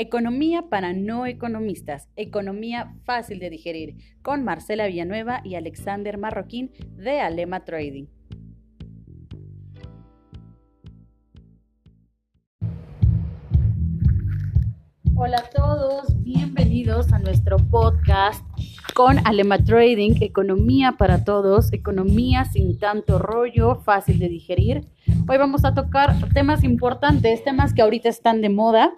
Economía para no economistas, economía fácil de digerir, con Marcela Villanueva y Alexander Marroquín de Alema Trading. Hola a todos, bienvenidos a nuestro podcast con Alema Trading, economía para todos, economía sin tanto rollo, fácil de digerir. Hoy vamos a tocar temas importantes, temas que ahorita están de moda,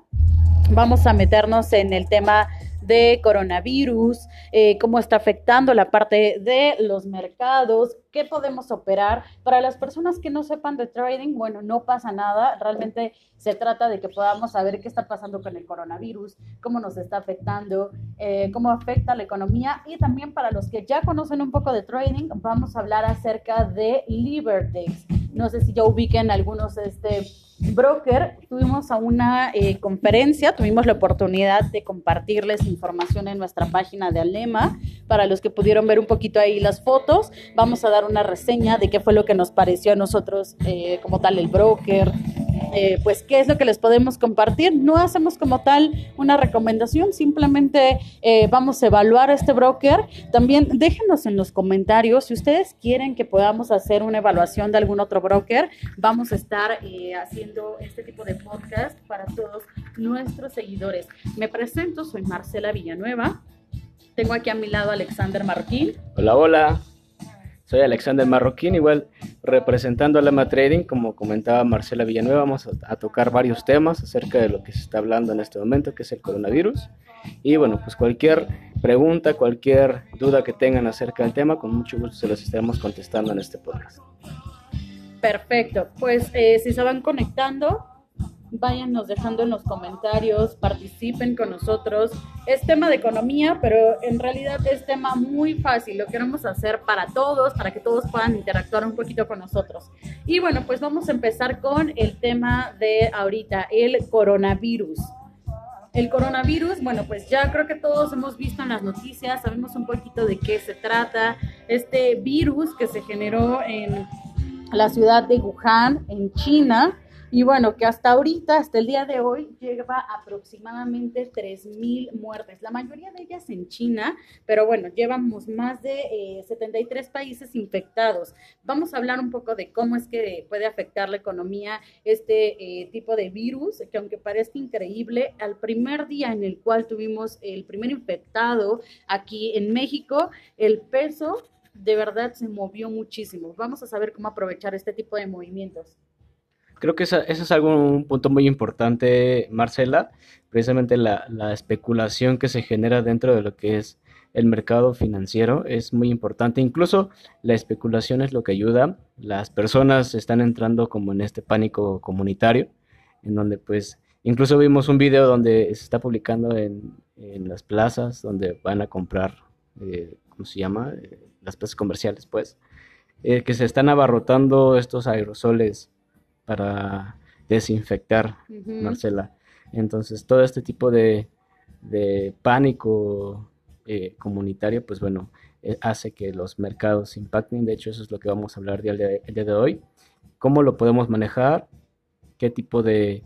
vamos a meternos en el tema de coronavirus, eh, cómo está afectando la parte de los mercados, qué podemos operar. Para las personas que no sepan de trading, bueno, no pasa nada, realmente se trata de que podamos saber qué está pasando con el coronavirus, cómo nos está afectando, eh, cómo afecta la economía y también para los que ya conocen un poco de trading, vamos a hablar acerca de Liberdex. No sé si ya ubiquen algunos este broker, tuvimos a una eh, conferencia, tuvimos la oportunidad de compartirles información en nuestra página de Alema. Para los que pudieron ver un poquito ahí las fotos, vamos a dar una reseña de qué fue lo que nos pareció a nosotros eh, como tal el broker, eh, pues qué es lo que les podemos compartir. No hacemos como tal una recomendación, simplemente eh, vamos a evaluar este broker. También déjenos en los comentarios si ustedes quieren que podamos hacer una evaluación de algún otro broker. Vamos a estar haciendo este tipo de podcast para todos nuestros seguidores. Me presento, soy Marcela Villanueva. Tengo aquí a mi lado Alexander Marroquín. Hola, hola. Soy Alexander Marroquín, igual representando a Lema Trading, como comentaba Marcela Villanueva, vamos a, tocar varios temas acerca de lo que se está hablando en este momento, que es el coronavirus. Y bueno, pues cualquier pregunta, cualquier duda que tengan acerca del tema, con mucho gusto se los estaremos contestando en este podcast. Perfecto, pues eh, si se van conectando, váyanos dejando en los comentarios, participen con nosotros. Es tema de economía, pero en realidad es tema muy fácil. Lo queremos hacer para todos, para que todos puedan interactuar un poquito con nosotros. Y bueno, pues vamos a empezar con el tema de ahorita, el coronavirus. El coronavirus, bueno, pues ya creo que todos hemos visto en las noticias, sabemos un poquito de qué se trata. Este virus que se generó en la ciudad de Wuhan, en China, y bueno, que hasta ahorita, hasta el día de hoy, lleva aproximadamente 3.000 muertes, la mayoría de ellas en China, pero bueno, llevamos más de 73 eh, países infectados. Vamos a hablar un poco de cómo es que puede afectar la economía este eh, tipo de virus, que aunque parezca increíble, al primer día en el cual tuvimos el primer infectado aquí en México, el peso de verdad se movió muchísimo. Vamos a saber cómo aprovechar este tipo de movimientos. Creo que eso es algo, un punto muy importante, Marcela, precisamente la, la, especulación que se genera dentro de lo que es el mercado financiero es muy importante. Incluso la especulación es lo que ayuda. Las personas están entrando como en este pánico comunitario, en donde pues incluso vimos un video donde se está publicando en, en las plazas, donde van a comprar, eh, ¿cómo se llama? Eh, las plazas comerciales, pues, eh, que se están abarrotando estos aerosoles para desinfectar, Marcela. Entonces, todo este tipo de, pánico eh, comunitario, pues bueno, eh, hace que los mercados impacten. De hecho, eso es lo que vamos a hablar el día, de hoy. ¿Cómo lo podemos manejar? ¿Qué tipo de,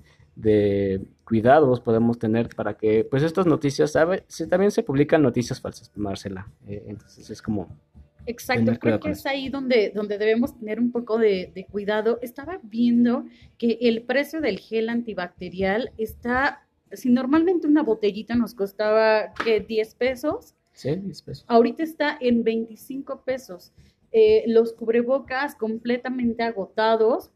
cuidados podemos tener para que, pues, estas noticias, ¿sabe? también se publican noticias falsas, Marcela. Eh, entonces, es como Exacto, creo que es ahí donde, donde debemos tener un poco de, cuidado. Estaba viendo que el precio del gel antibacterial está, si normalmente una botellita nos costaba ¿qué, 10 pesos, sí, 10 pesos. ahorita está en 25 pesos. Eh, los cubrebocas completamente agotados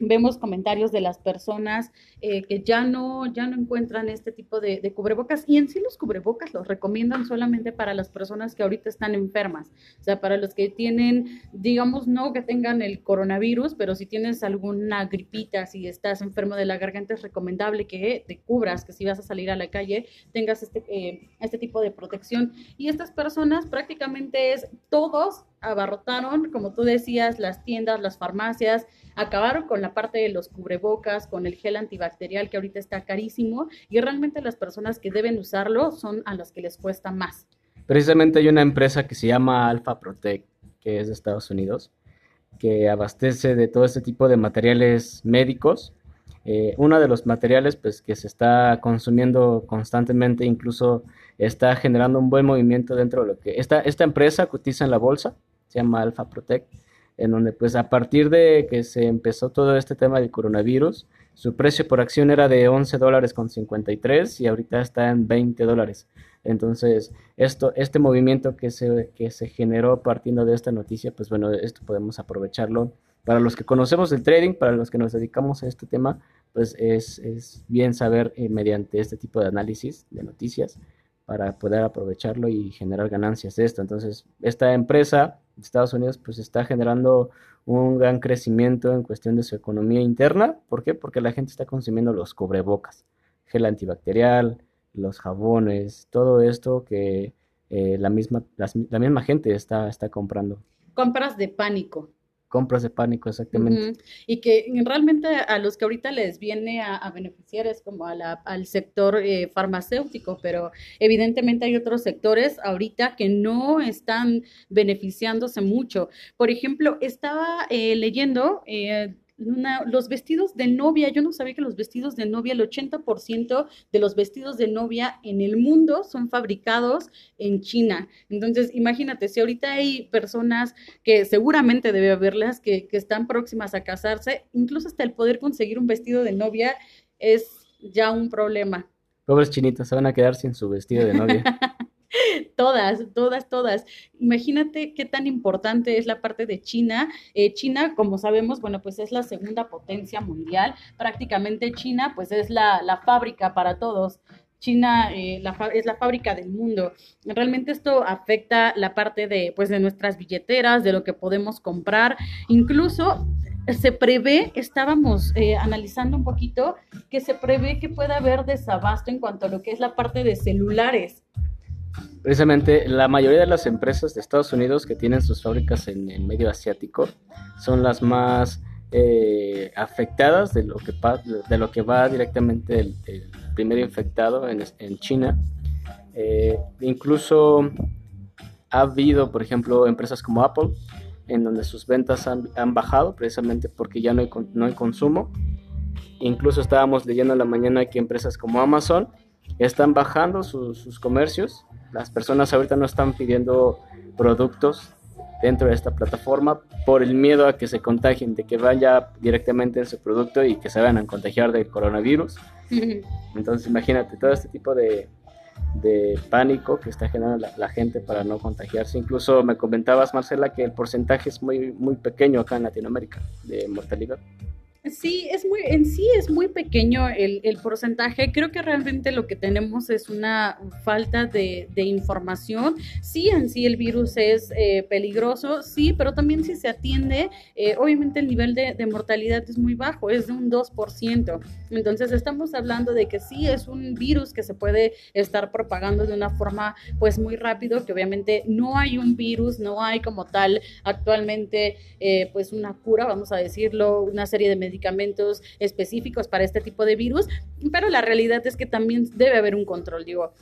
vemos comentarios de las personas eh, que ya no, ya no encuentran este tipo de, cubrebocas y en sí los cubrebocas los recomiendan solamente para las personas que ahorita están enfermas, o sea, para los que tienen, digamos, no que tengan el coronavirus, pero si tienes alguna gripita, si estás enfermo de la garganta, es recomendable que te cubras, que si vas a salir a la calle tengas este, eh, este tipo de protección. Y estas personas prácticamente es todos abarrotaron, como tú decías, las tiendas, las farmacias, acabaron con la parte de los cubrebocas, con el gel antibacterial que ahorita está carísimo y realmente las personas que deben usarlo son a las que les cuesta más. Precisamente hay una empresa que se llama Alpha Protect, que es de Estados Unidos, que abastece de todo este tipo de materiales médicos eh, uno de los materiales pues, que se está consumiendo constantemente, incluso está generando un buen movimiento dentro de lo que... Esta, esta empresa cotiza en la bolsa, se llama Alpha Protect, en donde pues a partir de que se empezó todo este tema del coronavirus, su precio por acción era de 11 dólares con 53 y ahorita está en 20 dólares. Entonces, esto, este movimiento que se, que se generó partiendo de esta noticia, pues bueno, esto podemos aprovecharlo. Para los que conocemos el trading, para los que nos dedicamos a este tema, pues es, es bien saber eh, mediante este tipo de análisis de noticias para poder aprovecharlo y generar ganancias de esto. Entonces, esta empresa de Estados Unidos pues está generando un gran crecimiento en cuestión de su economía interna. ¿Por qué? Porque la gente está consumiendo los cubrebocas, gel antibacterial, los jabones, todo esto que eh, la, misma, la misma gente está, está comprando. Compras de pánico compras de pánico, exactamente. Y que realmente a los que ahorita les viene a, beneficiar es como a la, al sector eh, farmacéutico, pero evidentemente hay otros sectores ahorita que no están beneficiándose mucho. Por ejemplo, estaba eh, leyendo... Eh, los vestidos de novia, yo no sabía que los vestidos de novia, el 80% de los vestidos de novia en el mundo son fabricados en China. Entonces, imagínate, si ahorita hay personas que seguramente debe haberlas que, que están próximas a casarse, incluso hasta el poder conseguir un vestido de novia es ya un problema. Pobres chinitas, se van a quedar sin su vestido de novia. todas, todas, todas. Imagínate qué tan importante es la parte de China. Eh, China, como sabemos, bueno, pues es la segunda potencia mundial. Prácticamente China, pues es la, la fábrica para todos. China eh, es la fábrica del mundo. Realmente esto afecta la parte de, pues, de nuestras billeteras, de lo que podemos comprar. Incluso se prevé, estábamos eh, analizando un poquito, que se prevé que pueda haber desabasto en cuanto a lo que es la parte de celulares precisamente la mayoría de las empresas de Estados Unidos que tienen sus fábricas en el medio asiático son las más eh, afectadas de lo que de lo que va directamente el, primer infectado en, China. Eh, incluso ha habido, por ejemplo, empresas como Apple, en donde sus ventas han, bajado precisamente porque ya no hay, no hay consumo. Incluso estábamos leyendo en la mañana que empresas como Amazon están bajando sus comercios las personas ahorita no están pidiendo productos dentro de esta plataforma por el miedo a que se contagien, de que vaya directamente en su producto y que se vayan a contagiar del coronavirus. Entonces imagínate todo este tipo de, pánico que está generando la, gente para no contagiarse. Incluso me comentabas, Marcela, que el porcentaje es muy, muy pequeño acá en Latinoamérica de mortalidad. Sí, es muy, en sí es muy pequeño el, porcentaje. Creo que realmente lo que tenemos es una falta de, información. Sí, en sí el virus es eh, peligroso, sí, pero también si se atiende, eh, obviamente el nivel de, de, mortalidad es muy bajo, es de un 2%. Entonces estamos hablando de que sí es un virus que se puede estar propagando de una forma pues muy rápido, que obviamente no hay un virus, no hay como tal actualmente eh, pues una cura, vamos a decirlo, una serie de medicamentos específicos para este tipo de virus, pero la realidad es que también debe haber un control, digo,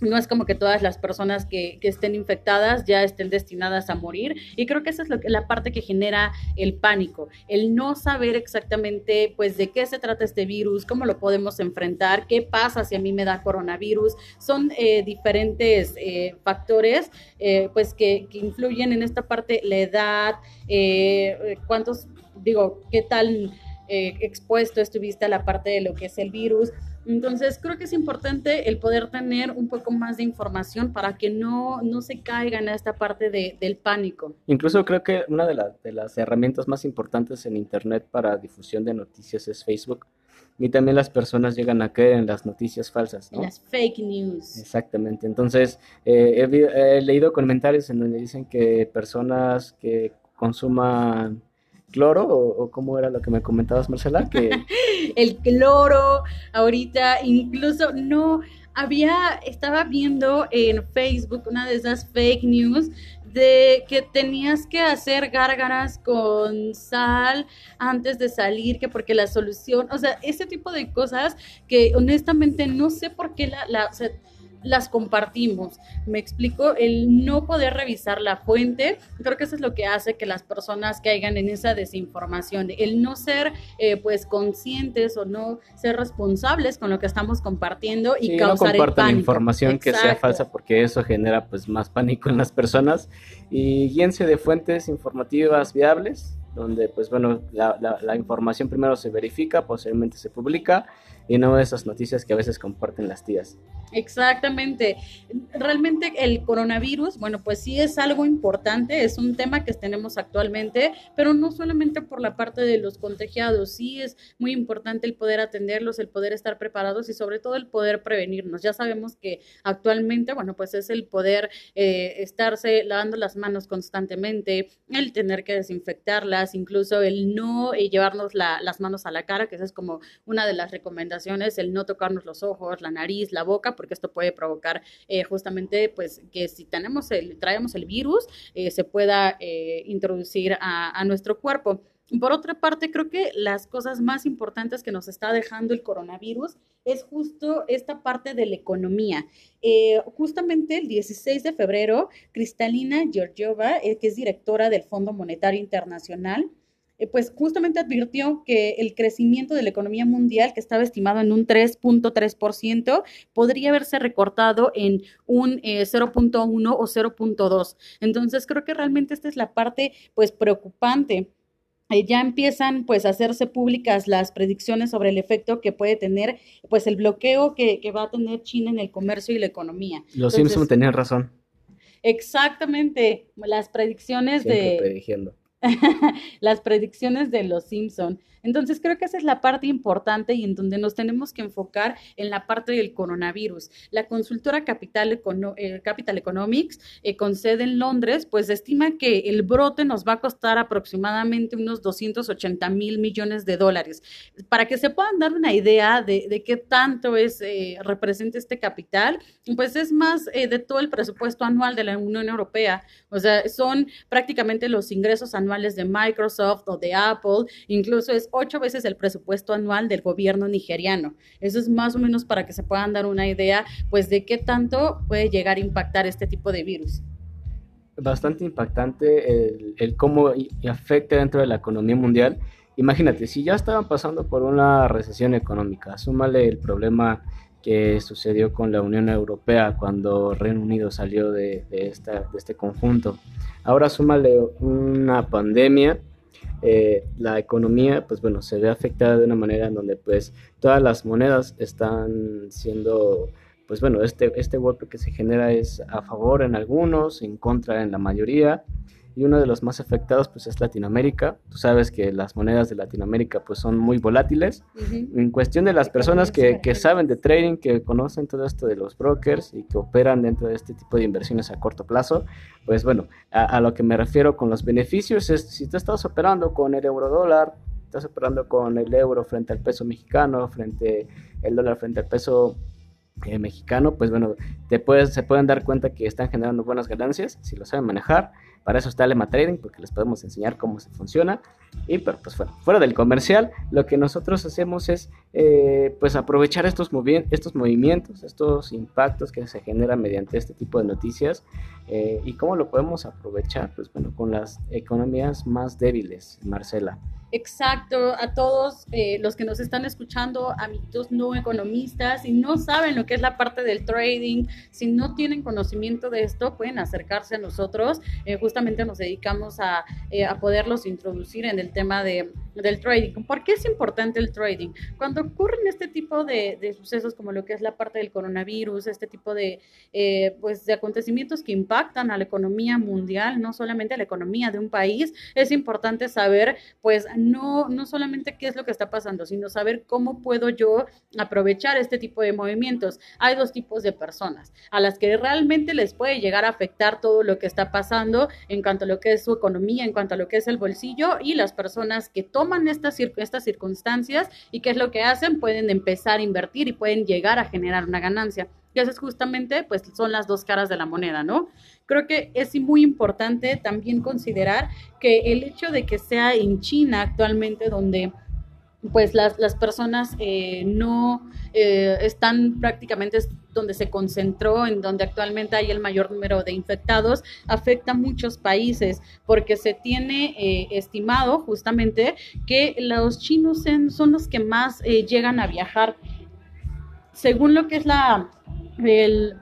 no es como que todas las personas que, estén infectadas ya estén destinadas a morir. Y creo que esa es la parte que genera el pánico, el no saber exactamente pues de qué se trata este virus, cómo lo podemos enfrentar, qué pasa si a mí me da coronavirus. Son eh, diferentes eh, factores eh, pues que, que, influyen en esta parte, la edad, cuántos, digo, qué tal eh, expuesto estuviste a la parte de lo que es el virus. Entonces, creo que es importante el poder tener un poco más de información para que no, no se caiga en esta parte de, del pánico. Incluso creo que una de, de, las herramientas más importantes en Internet para difusión de noticias es Facebook. Y también las personas llegan a creer en las noticias falsas. ¿no? Las fake news. Exactamente. Entonces, eh, he leído comentarios en donde dicen que personas que consuman cloro o, cómo era lo que me comentabas, Marcela? Que... el cloro, ahorita incluso no había, estaba viendo en Facebook una de esas fake news de que tenías que hacer gárgaras con sal antes de salir, que porque la solución, o sea, ese tipo de cosas que honestamente no sé por qué la, las compartimos. Me explico, el no poder revisar la fuente, creo que eso es lo que hace que las personas caigan en esa desinformación, el no ser eh, pues conscientes o no ser responsables con lo que estamos compartiendo y causar no compartan información que sea falsa porque eso genera pues más pánico en las personas. Y guíense de fuentes informativas viables donde pues bueno la, la información primero se verifica, posteriormente se publica y no esas noticias que a veces comparten las tías. Exactamente. Realmente el coronavirus, bueno, pues sí es algo importante, es un tema que tenemos actualmente, pero no solamente por la parte de los contagiados, sí es muy importante el poder atenderlos, el poder estar preparados y sobre todo el poder prevenirnos. Ya sabemos que actualmente, bueno, pues es el poder eh, estarse lavando las manos constantemente, el tener que desinfectarlas, incluso el no eh, llevarnos las manos a la cara, que esa es como una de las recomendaciones, el no tocarnos los ojos, la nariz, la boca, porque esto puede provocar eh, justamente pues que si tenemos el, traemos el virus, eh, se pueda eh, introducir a, nuestro cuerpo. Por otra parte, creo que las cosas más importantes que nos está dejando el coronavirus es justo esta parte de la economía. justamente el 16 de febrero, Cristalina Georgieva, que es directora del Fondo Monetario Internacional, eh, pues justamente advirtió que el crecimiento de la economía mundial, que estaba estimado en un 3.3%, podría haberse recortado en un 0.1 eh, o 0.2. Entonces, creo que realmente esta es la parte, pues, preocupante. Eh, ya empiezan pues a hacerse públicas las predicciones sobre el efecto que puede tener pues el bloqueo que, va a tener China en el comercio y la economía. Los Simpson tenían razón. Exactamente, las predicciones de... Predigiendo. las predicciones de los Simpson entonces creo que esa es la parte importante y en donde nos tenemos que enfocar en la parte del coronavirus. La consultora Capital, eh, Capital Economics, eh, con sede en Londres, pues estima que el brote nos va a costar aproximadamente unos 280 mil millones de dólares. Para que se puedan dar una idea de, qué tanto es eh, representa este capital, pues es más de todo el presupuesto anual de la Unión Europea. O sea, son prácticamente los ingresos anuales de Microsoft o de Apple, incluso es ocho veces el presupuesto anual del gobierno nigeriano. Eso es más o menos para que se puedan dar una idea, pues, de qué tanto puede llegar a impactar este tipo de virus. Bastante impactante el, cómo afecta dentro de la economía mundial. Imagínate, si ya estaban pasando por una recesión económica, súmale el problema que sucedió con la Unión Europea cuando Reino Unido salió de, esta, de este conjunto. Ahora súmale una pandemia eh, la economía, pues bueno, se ve afectada de una manera en donde pues todas las monedas están siendo, pues bueno, este, este golpe que se genera es a favor en algunos, en contra en la mayoría y uno de los más afectados pues es Latinoamérica. Tú sabes que las monedas de Latinoamérica pues son muy volátiles. En cuestión de las personas que, que, saben de trading, que conocen todo esto de los brokers y que operan dentro de este tipo de inversiones a corto plazo, pues bueno, a, lo que me refiero con los beneficios es si tú estás operando con el euro dólar, estás operando con el euro frente al peso mexicano, frente el dólar frente al peso eh, mexicano, pues bueno, te puedes, se pueden dar cuenta que están generando buenas ganancias si lo saben manejar. Para eso está Lema Trading, porque les podemos enseñar cómo se funciona. Y pero pues fuera, fuera del comercial, lo que nosotros hacemos es eh, pues aprovechar estos, estos movimientos, estos impactos que se generan mediante este tipo de noticias. Eh, ¿Y cómo lo podemos aprovechar? Pues bueno, con las economías más débiles, Marcela. Exacto, a todos eh, los que nos están escuchando, amiguitos no economistas, si no saben lo que es la parte del trading, si no tienen conocimiento de esto, pueden acercarse a nosotros. Eh, justamente nos dedicamos a, eh, a, poderlos introducir en el tema de, del trading. ¿Por qué es importante el trading? Cuando ocurren este tipo de, de sucesos como lo que es la parte del coronavirus, este tipo de, pues, de acontecimientos que impactan a la economía mundial, no solamente a la economía de un país, es importante saber, pues, no, no solamente qué es lo que está pasando, sino saber cómo puedo yo aprovechar este tipo de movimientos. Hay dos tipos de personas, a las que realmente les puede llegar a afectar todo lo que está pasando en cuanto a lo que es su economía, en cuanto a lo que es el bolsillo, y las personas que toman estas, estas circunstancias y qué es lo que hacen, pueden empezar a invertir y pueden llegar a generar una ganancia. Es justamente, pues son las dos caras de la moneda, ¿no? Creo que es muy importante también considerar que el hecho de que sea en China actualmente donde pues las, las personas eh, no eh, están prácticamente donde se concentró, en donde actualmente hay el mayor número de infectados, afecta a muchos países porque se tiene eh, estimado justamente que los chinos son los que más llegan a viajar. Según lo que es la el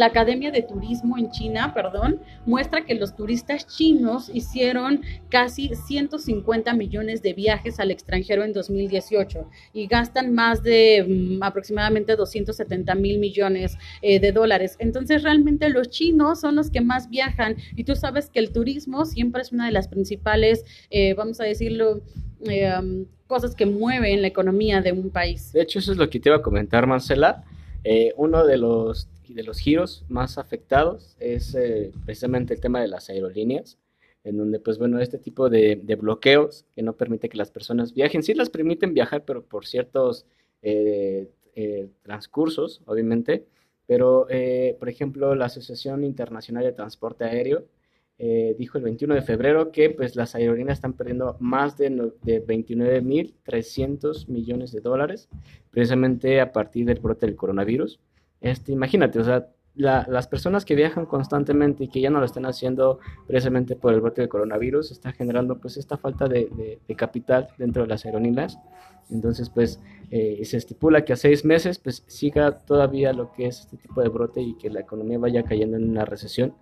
la Academia de Turismo en China, perdón, muestra que los turistas chinos hicieron casi 150 millones de viajes al extranjero en 2018 y gastan más de mm, aproximadamente 270 mil millones eh, de dólares. Entonces, realmente los chinos son los que más viajan y tú sabes que el turismo siempre es una de las principales, eh, vamos a decirlo, eh, cosas que mueven la economía de un país. De hecho, eso es lo que te iba a comentar, Marcela. Uno de los de los giros más afectados es eh, precisamente el tema de las aerolíneas, en donde, pues bueno, este tipo de, bloqueos que no permite que las personas viajen, sí las permiten viajar, pero por ciertos eh, eh, transcursos, obviamente, pero, por ejemplo, la Asociación Internacional de Transporte Aéreo dijo el 21 de febrero que pues las aerolíneas están perdiendo más de, de 29.300 millones de dólares, precisamente a partir del brote del coronavirus. Este, imagínate, o sea, las personas que viajan constantemente y que ya no lo están haciendo precisamente por el brote del coronavirus, está generando pues esta falta de, capital dentro de las aerolíneas. Entonces, pues eh, se estipula que a seis meses pues siga todavía lo que es este tipo de brote y que la economía vaya cayendo en una recesión.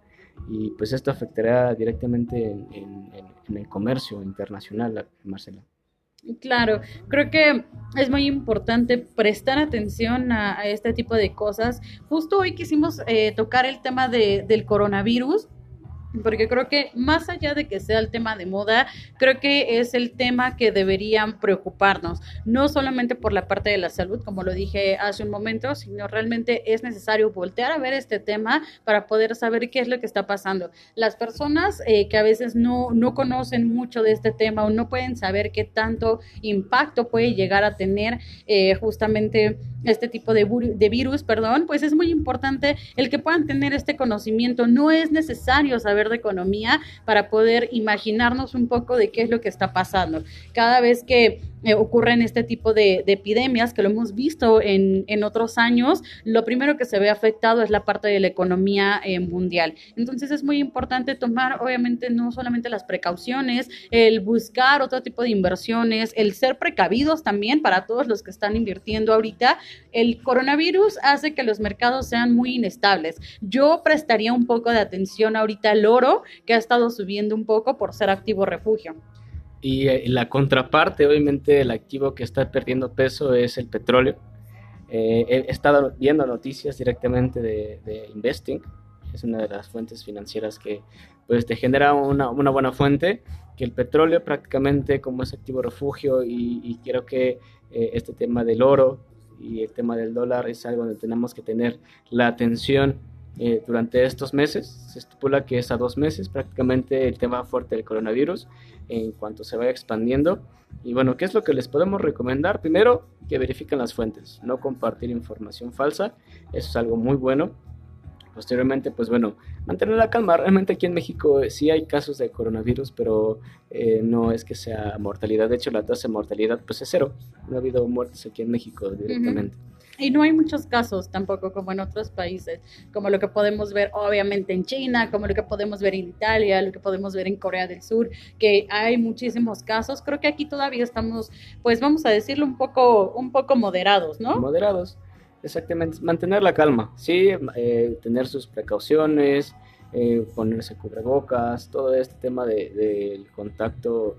Y pues esto afectará directamente en, el comercio internacional, Marcela. Claro, creo que es muy importante prestar atención a, este tipo de cosas. Justo hoy quisimos eh, tocar el tema de, del coronavirus porque creo que más allá de que sea el tema de moda, creo que es el tema que deberían preocuparnos, no solamente por la parte de la salud, como lo dije hace un momento, sino realmente es necesario voltear a ver este tema para poder saber qué es lo que está pasando. Las personas eh, que a veces no, no conocen mucho de este tema o no pueden saber qué tanto impacto puede llegar a tener eh, justamente este tipo de, de virus, perdón, pues es muy importante el que puedan tener este conocimiento. No es necesario saber de economía para poder imaginarnos un poco de qué es lo que está pasando. Cada vez que eh, ocurren este tipo de, epidemias, que lo hemos visto en, otros años, lo primero que se ve afectado es la parte de la economía eh, mundial. Entonces es muy importante tomar, obviamente, no solamente las precauciones, el buscar otro tipo de inversiones, el ser precavidos también para todos los que están invirtiendo ahorita. El coronavirus hace que los mercados sean muy inestables. Yo prestaría un poco de atención ahorita al oro, que ha estado subiendo un poco por ser activo refugio. Y eh, la contraparte, obviamente, el activo que está perdiendo peso es el petróleo. Eh, he estado viendo noticias directamente de, Investing, es una de las fuentes financieras que pues, te genera una, una buena fuente, que el petróleo prácticamente como es activo refugio y, y creo que eh, este tema del oro y el tema del dólar es algo donde tenemos que tener la atención eh, durante estos meses. Se estipula que es a dos meses prácticamente el tema fuerte del coronavirus en cuanto se vaya expandiendo. Y bueno, ¿qué es lo que les podemos recomendar? Primero, que verifiquen las fuentes, no compartir información falsa, eso es algo muy bueno. Posteriormente, pues bueno, mantener la calma. Realmente aquí en México eh, sí hay casos de coronavirus, pero eh, no es que sea mortalidad. De hecho, la tasa de mortalidad pues es cero. No ha habido muertes aquí en México directamente. Y no hay muchos casos tampoco como en otros países, como lo que podemos ver obviamente en China, como lo que podemos ver en Italia, lo que podemos ver en Corea del Sur, que hay muchísimos casos. Creo que aquí todavía estamos, pues vamos a decirlo un poco, un poco moderados, ¿no? Moderados, exactamente. Mantener la calma, sí, eh, tener sus precauciones, eh, ponerse cubrebocas, todo este tema del de, contacto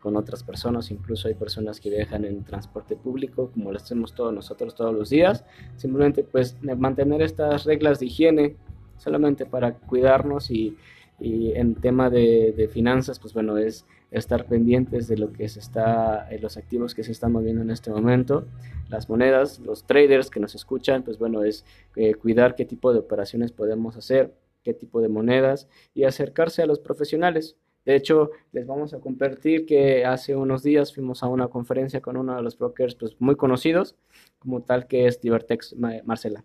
con otras personas, incluso hay personas que viajan en transporte público, como lo hacemos todos nosotros todos los días, simplemente pues mantener estas reglas de higiene solamente para cuidarnos y, y en tema de, de, finanzas, pues bueno, es estar pendientes de lo que se está, eh, los activos que se están moviendo en este momento, las monedas, los traders que nos escuchan, pues bueno, es eh, cuidar qué tipo de operaciones podemos hacer, qué tipo de monedas y acercarse a los profesionales. De hecho, les vamos a compartir que hace unos días fuimos a una conferencia con uno de los brokers pues, muy conocidos, como tal que es Divertex Marcela.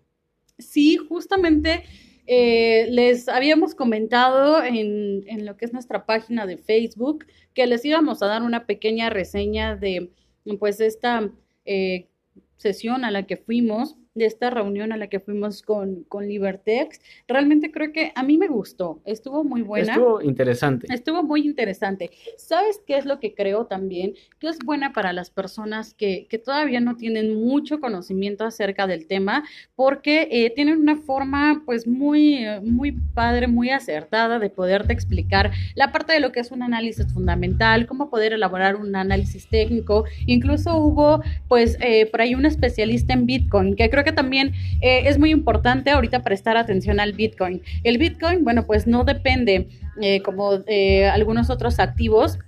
Sí, justamente eh, les habíamos comentado en, en, lo que es nuestra página de Facebook que les íbamos a dar una pequeña reseña de pues esta eh, sesión a la que fuimos, de esta reunión a la que fuimos con, con Libertex, realmente creo que a mí me gustó, estuvo muy buena. Estuvo interesante. Estuvo muy interesante. ¿Sabes qué es lo que creo también? Que es buena para las personas que, que todavía no tienen mucho conocimiento acerca del tema, porque eh, tienen una forma pues muy, muy padre, muy acertada de poderte explicar la parte de lo que es un análisis fundamental, cómo poder elaborar un análisis técnico. Incluso hubo pues eh, por ahí un especialista en Bitcoin, que creo que también eh, es muy importante ahorita prestar atención al Bitcoin. El Bitcoin, bueno, pues no depende eh, como eh, algunos otros activos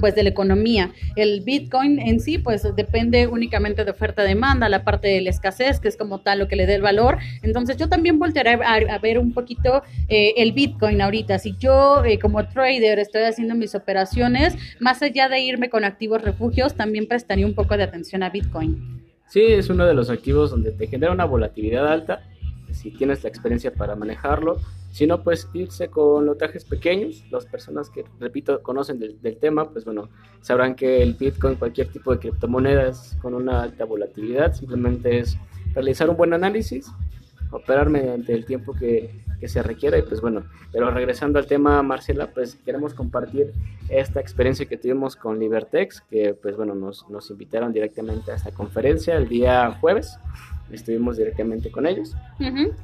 pues de la economía. El Bitcoin en sí pues depende únicamente de oferta-demanda, la parte de la escasez, que es como tal lo que le dé el valor. Entonces yo también voltearé a, ver un poquito el Bitcoin ahorita. Si yo como trader estoy haciendo mis operaciones, más allá de irme con activos refugios, también prestaría un poco de atención a Bitcoin. Sí, es uno de los activos donde te genera una volatilidad alta, si tienes la experiencia para manejarlo. Si no, pues irse con lotajes pequeños. Las personas que, repito, conocen del, tema, pues bueno, sabrán que el Bitcoin, cualquier tipo de criptomonedas con una alta volatilidad, simplemente es realizar un buen análisis, operar mediante el tiempo que, que se requiera y pues bueno, pero regresando al tema Marcela, pues queremos compartir esta experiencia que tuvimos con Libertex, que pues bueno, nos, nos invitaron directamente a esta conferencia el día jueves, estuvimos directamente con ellos.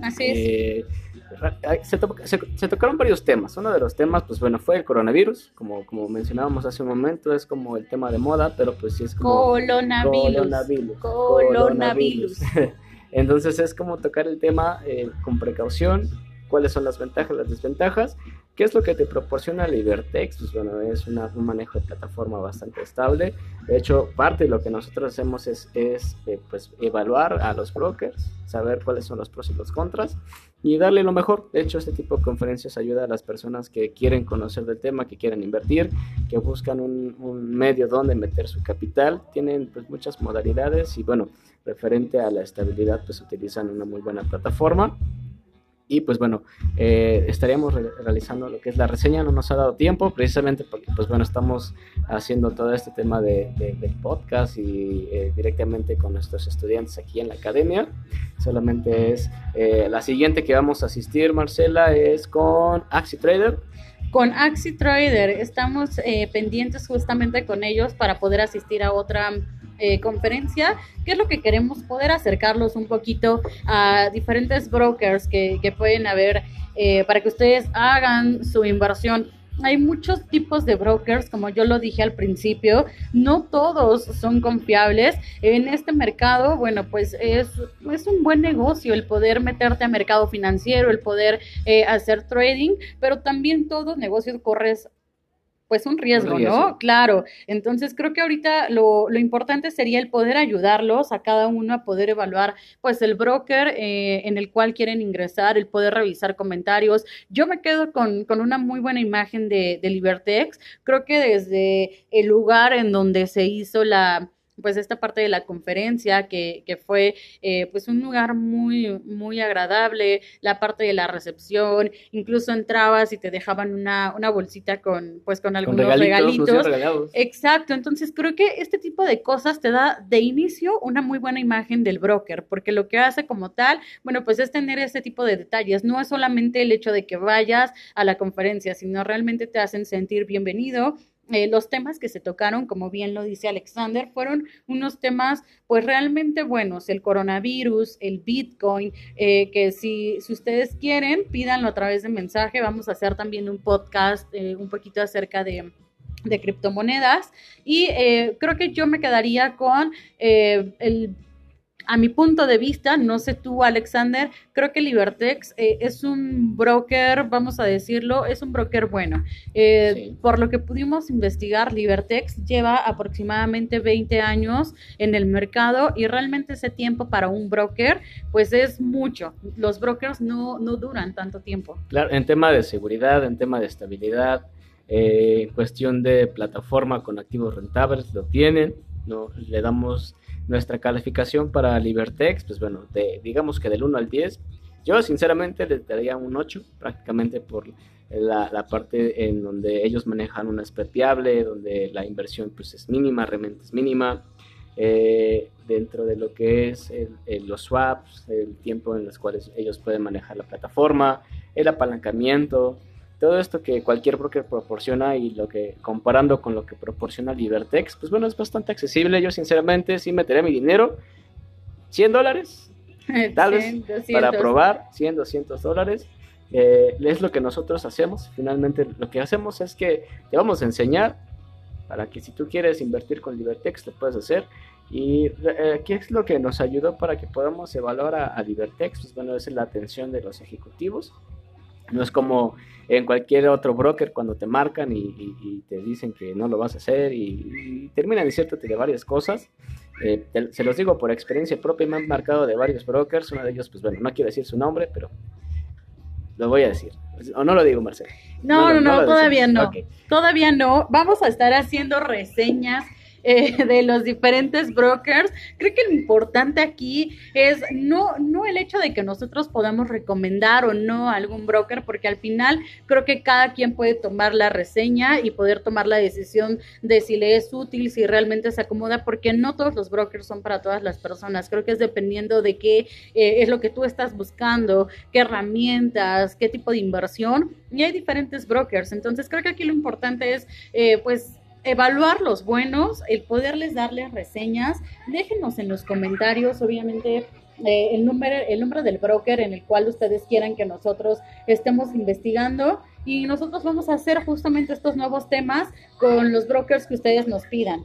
así es. Eh, se, se, tocaron varios temas. Uno de los temas, pues bueno, fue el coronavirus, como, como mencionábamos hace un momento, es como el tema de moda, pero pues sí es como... Coronavirus. Coronavirus. Entonces es como tocar el tema eh, con precaución, cuáles son las ventajas, las desventajas, qué es lo que te proporciona Libertex, pues bueno, es un manejo de plataforma bastante estable, de hecho parte de lo que nosotros hacemos es, es eh, pues evaluar a los brokers, saber cuáles son los pros y los contras y darle lo mejor, de hecho este tipo de conferencias ayuda a las personas que quieren conocer del tema, que quieren invertir, que buscan un, un medio donde meter su capital, tienen pues muchas modalidades y bueno, referente a la estabilidad pues utilizan una muy buena plataforma y pues bueno, eh, estaríamos realizando lo que es la reseña, no nos ha dado tiempo, precisamente porque pues bueno, estamos haciendo todo este tema de, del podcast y eh, directamente con nuestros estudiantes aquí en la academia. Solamente es eh, la siguiente que vamos a asistir, Marcela, es con Axi Trader. Con Axi Trader estamos pendientes justamente con ellos para poder asistir a otra eh, conferencia, que es lo que queremos poder acercarlos un poquito a diferentes brokers que, pueden haber eh, para que ustedes hagan su inversión. Hay muchos tipos de brokers, como yo lo dije al principio, no todos son confiables. En este mercado, bueno, pues es, es un buen negocio el poder meterte a mercado financiero, el poder eh, hacer trading, pero también todo negocio corres pues un riesgo, ¿no? Claro. Entonces creo que ahorita lo, lo, importante sería el poder ayudarlos a cada uno a poder evaluar pues el broker eh, en el cual quieren ingresar, el poder revisar comentarios. Yo me quedo con, con una muy buena imagen de, de Libertex. Creo que desde el lugar en donde se hizo la pues esta parte de la conferencia que, que fue eh, pues un lugar muy muy agradable la parte de la recepción incluso entrabas y te dejaban una, una bolsita con pues con algunos regalitos, exacto entonces creo que este tipo de cosas te da de inicio una muy buena imagen del broker porque lo que hace como tal bueno pues es tener este tipo de detalles. No es solamente el hecho de que vayas a la conferencia sino realmente te hacen sentir bienvenido eh, los temas que se tocaron, como bien lo dice Alexander, fueron unos temas pues realmente buenos, el coronavirus, el Bitcoin, eh, que si, si ustedes quieren, pídanlo a través de mensaje, vamos a hacer también un podcast eh, un poquito acerca de de criptomonedas. Y creo que yo me quedaría con el a mi punto de vista, no sé tú, Alexander, creo que Libertex eh, es un broker, vamos a decirlo, es un broker bueno. Eh, por lo que pudimos investigar, Libertex lleva aproximadamente 20 años en el mercado y realmente ese tiempo para un broker, pues es mucho. Los brokers no, no duran tanto tiempo. Claro, en tema de seguridad, en tema de estabilidad, eh, en cuestión de plataforma con activos rentables, lo tienen, ¿no? le damos nuestra calificación para Libertex, pues bueno, de, digamos que del 1 al 10, yo sinceramente le daría un 8, prácticamente por la, parte en donde ellos manejan una spread donde la inversión pues es mínima, realmente es mínima. eh, dentro de lo que es los swaps, el tiempo en los cuales ellos pueden manejar la plataforma, el apalancamiento, todo esto que cualquier broker proporciona y lo que comparando con lo que proporciona Libertex, pues bueno, es bastante accesible. Yo sinceramente sí meteré mi dinero, 100 dólares, tal vez, para probar, 100, 200 dólares. Eh, es lo que nosotros hacemos. Finalmente lo que hacemos es que te vamos a enseñar para que si tú quieres invertir con Libertex lo puedes hacer. ¿Y eh, qué es lo que nos ayudó para que podamos evaluar a, a Libertex? Pues bueno, es la atención de los ejecutivos no es como en cualquier otro broker cuando te marcan y, te dicen que no lo vas a hacer y, terminan diciéndote de varias cosas. Eh, se los digo por experiencia propia, me han marcado de varios brokers. Uno de ellos, pues bueno, no quiero decir su nombre, pero lo voy a decir. ¿O no lo digo, Marcelo? No, no, no, todavía no. Todavía no. Vamos a estar haciendo reseñas eh, de los diferentes brokers. Creo que lo importante aquí es no, no el hecho de que nosotros podamos recomendar o no algún broker, porque al final creo que cada quien puede tomar la reseña y poder tomar la decisión de si le es útil, si realmente se acomoda, porque no todos los brokers son para todas las personas. Creo que es dependiendo de qué eh, es lo que tú estás buscando, qué herramientas, qué tipo de inversión. Y hay diferentes brokers. Entonces creo que aquí lo importante es, eh, pues, evaluar los buenos, el poderles darles reseñas. Déjenos en los comentarios, obviamente, eh, el, número, el número del broker en el cual ustedes quieran que nosotros estemos investigando y nosotros vamos a hacer justamente estos nuevos temas con los brokers que ustedes nos pidan.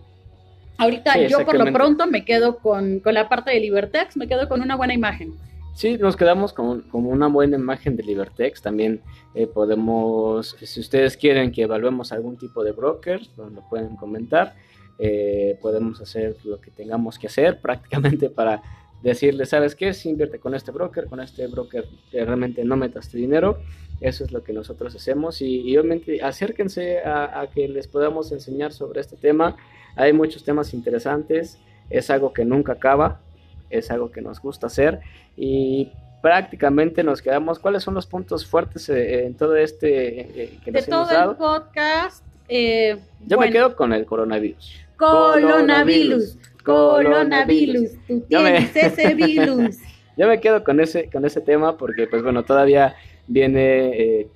Ahorita yo por lo pronto me quedo con, con la parte de Libertex, me quedo con una buena imagen. Sí, nos quedamos con, una buena imagen de Libertex. También eh, podemos, si ustedes quieren que evaluemos algún tipo de broker, pues lo pueden comentar. Eh, podemos hacer lo que tengamos que hacer prácticamente para decirle, ¿sabes qué? Si invierte con este broker, con este broker realmente no metas tu dinero. Eso es lo que nosotros hacemos y, obviamente acérquense a, a, que les podamos enseñar sobre este tema. Hay muchos temas interesantes, es algo que nunca acaba es algo que nos gusta hacer y prácticamente nos quedamos. ¿Cuáles son los puntos fuertes eh, en todo este eh, que nos de todo el podcast? Eh, Yo me quedo con el coronavirus. Coronavirus. Coronavirus. Tú tienes ese virus. Yo me quedo con ese con ese tema porque pues bueno todavía viene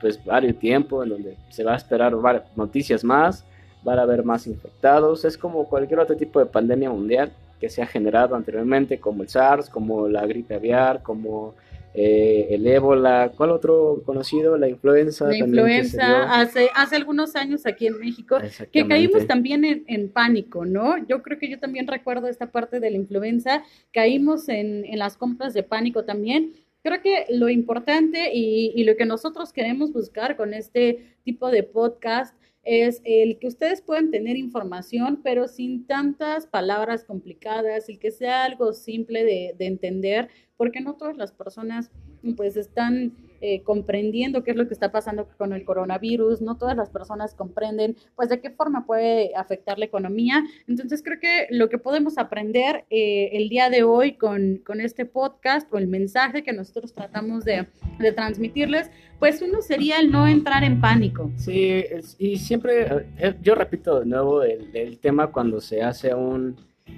pues varios tiempo en donde se va a esperar noticias más, van a haber más infectados, es como cualquier otro tipo de pandemia mundial que se ha generado anteriormente, como el SARS, como la gripe aviar, como eh, el ébola, ¿cuál otro conocido? La influenza. La influenza, hace, hace algunos años aquí en México, que caímos también en, pánico, ¿no? Yo creo que yo también recuerdo esta parte de la influenza, caímos en, en las compras de pánico también. Creo que lo importante y, y lo que nosotros queremos buscar con este tipo de podcast es el que ustedes puedan tener información, pero sin tantas palabras complicadas, y que sea algo simple de, de entender, porque no todas las personas pues están eh, comprendiendo qué es lo que está pasando con el coronavirus, no todas las personas comprenden pues de qué forma puede afectar la economía. Entonces creo que lo que podemos aprender eh, el día de hoy con, con, este podcast o el mensaje que nosotros tratamos de, de, transmitirles, pues uno sería el no entrar en pánico. Sí, y siempre, eh, yo repito de nuevo el, el tema cuando se hace un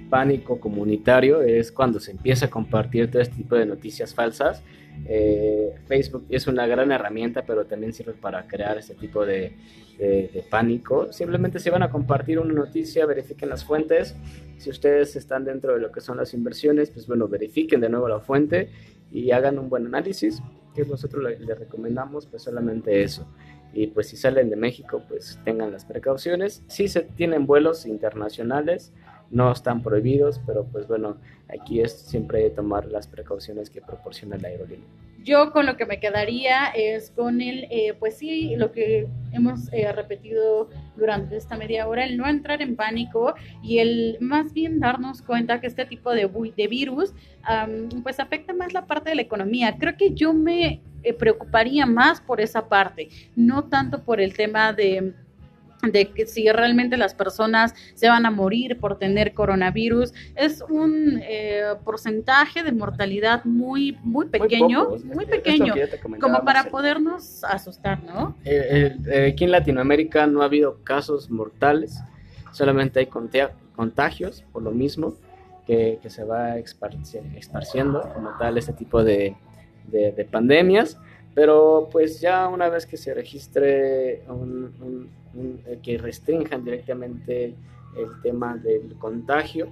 pánico comunitario es cuando se empieza a compartir todo este tipo de noticias falsas eh, Facebook es una gran herramienta, pero también sirve para crear este tipo de, pánico. Simplemente si van a compartir una noticia, verifiquen las fuentes. Si ustedes están dentro de lo que son las inversiones, pues bueno, verifiquen de nuevo la fuente y hagan un buen análisis, que nosotros les le recomendamos, pues solamente eso. Y pues si salen de México, pues tengan las precauciones. Si se tienen vuelos internacionales, no están prohibidos, pero pues bueno, aquí es siempre tomar las precauciones que proporciona la aerolínea. Yo con lo que me quedaría es con el, eh, pues sí, lo que hemos eh, repetido durante esta media hora, el no entrar en pánico y el más bien darnos cuenta que este tipo de, virus pues afecta más la parte de la economía. Creo que yo me eh, preocuparía más por esa parte, no tanto por el tema de de que si realmente las personas se van a morir por tener coronavirus es un eh, porcentaje de mortalidad muy muy pequeño muy, pequeño como para podernos asustar no eh, eh, aquí en Latinoamérica no ha habido casos mortales solamente hay contagios por lo mismo que, se va esparciendo como tal este tipo de, pandemias, pero pues ya una vez que se registre que restrinjan directamente el tema del contagio,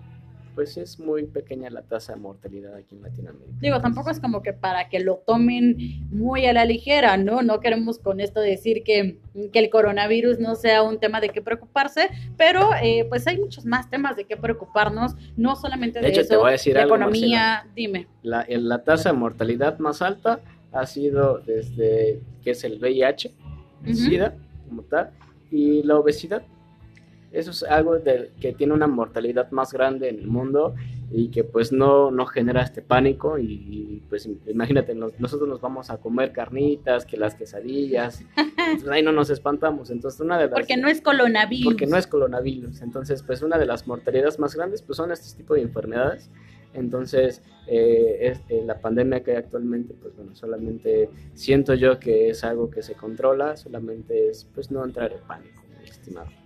pues es muy pequeña la tasa de mortalidad aquí en Latinoamérica. Digo, tampoco es como que para que lo tomen muy a la ligera, ¿no? No queremos con esto decir que, que el coronavirus no sea un tema de qué preocuparse, pero eh, pues hay muchos más temas de qué preocuparnos, no solamente de, de hecho, eso, te voy a decir de economía, dime. La, la tasa de mortalidad más alta ha sido desde que es el VIH, el SIDA, como tal, y la obesidad eso es algo de, que tiene una mortalidad más grande en el mundo y que pues no, no genera este pánico y, pues imagínate, nosotros nos vamos a comer carnitas, que las quesadillas, pues, ahí no nos espantamos, entonces una de las... Porque no es coronavirus. Porque no es coronavirus, entonces pues una de las mortalidades más grandes pues son este tipo de enfermedades, entonces eh, eh, la pandemia que hay actualmente pues bueno, solamente siento yo que es algo que se controla, solamente es pues no entrar en pánico.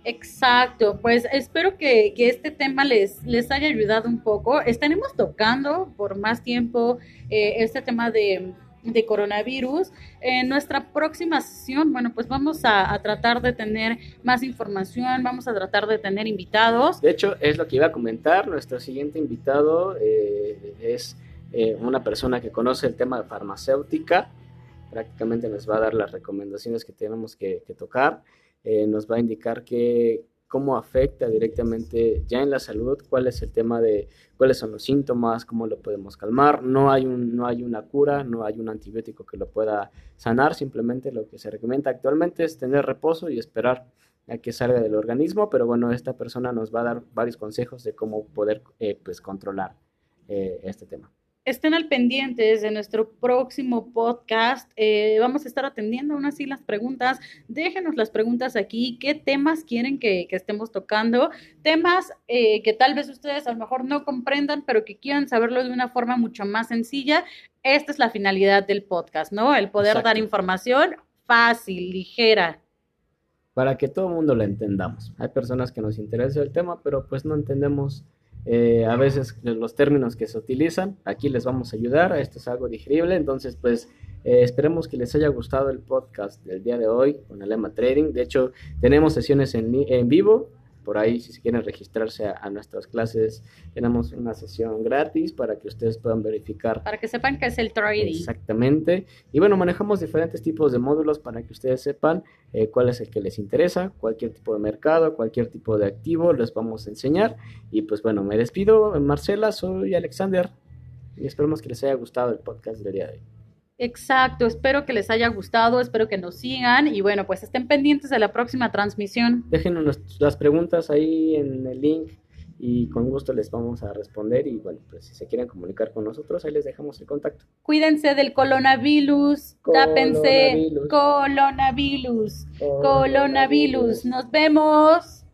Exacto, pues espero que, este tema les, les haya ayudado un poco. Estaremos tocando por más tiempo eh, este tema de, coronavirus. En nuestra próxima sesión, bueno, pues vamos a, tratar de tener más información, vamos a tratar de tener invitados. De hecho, es lo que iba a comentar. Nuestro siguiente invitado eh, es eh, una persona que conoce el tema de farmacéutica. Prácticamente nos va a dar las recomendaciones que tenemos que tocar. Eh, nos va a indicar que, cómo afecta directamente ya en la salud, cuál es el tema de cuáles son los síntomas, cómo lo podemos calmar. No hay, un, no hay una cura, no hay un antibiótico que lo pueda sanar, simplemente lo que se recomienda actualmente es tener reposo y esperar a que salga del organismo, pero bueno, esta persona nos va a dar varios consejos de cómo poder eh, pues, controlar eh, este tema estén al pendientes de nuestro próximo podcast. Eh, vamos a estar atendiendo aún así las preguntas. Déjenos las preguntas aquí. ¿Qué temas quieren que, estemos tocando? Temas eh, que tal vez ustedes a lo mejor no comprendan, pero que quieran saberlo de una forma mucho más sencilla. Esta es la finalidad del podcast, ¿no? El poder dar información fácil, ligera. Para que todo el mundo lo entendamos. Hay personas que nos interesa el tema, pero pues no entendemos eh, a veces los términos que se utilizan, aquí les vamos a ayudar, esto es algo digerible, entonces pues eh, esperemos que les haya gustado el podcast del día de hoy con el Lema Trading, de hecho tenemos sesiones en, en vivo, por ahí si se quieren registrarse a, nuestras clases, tenemos una sesión gratis para que ustedes puedan verificar. Para que sepan qué es el trading. Exactamente. Y bueno, manejamos diferentes tipos de módulos para que ustedes sepan eh, cuál es el que les interesa, cualquier tipo de mercado, cualquier tipo de activo, les vamos a enseñar. Y pues bueno, me despido. Marcela, soy Alexander y esperemos que les haya gustado el podcast del día de hoy. Exacto, espero que les haya gustado, espero que nos sigan y bueno, pues estén pendientes de la próxima transmisión. Déjenos las preguntas ahí en el link y con gusto les vamos a responder y bueno, pues si se quieren comunicar con nosotros, ahí les dejamos el contacto. Cuídense del coronavirus, tápense, coronavirus, coronavirus, nos vemos.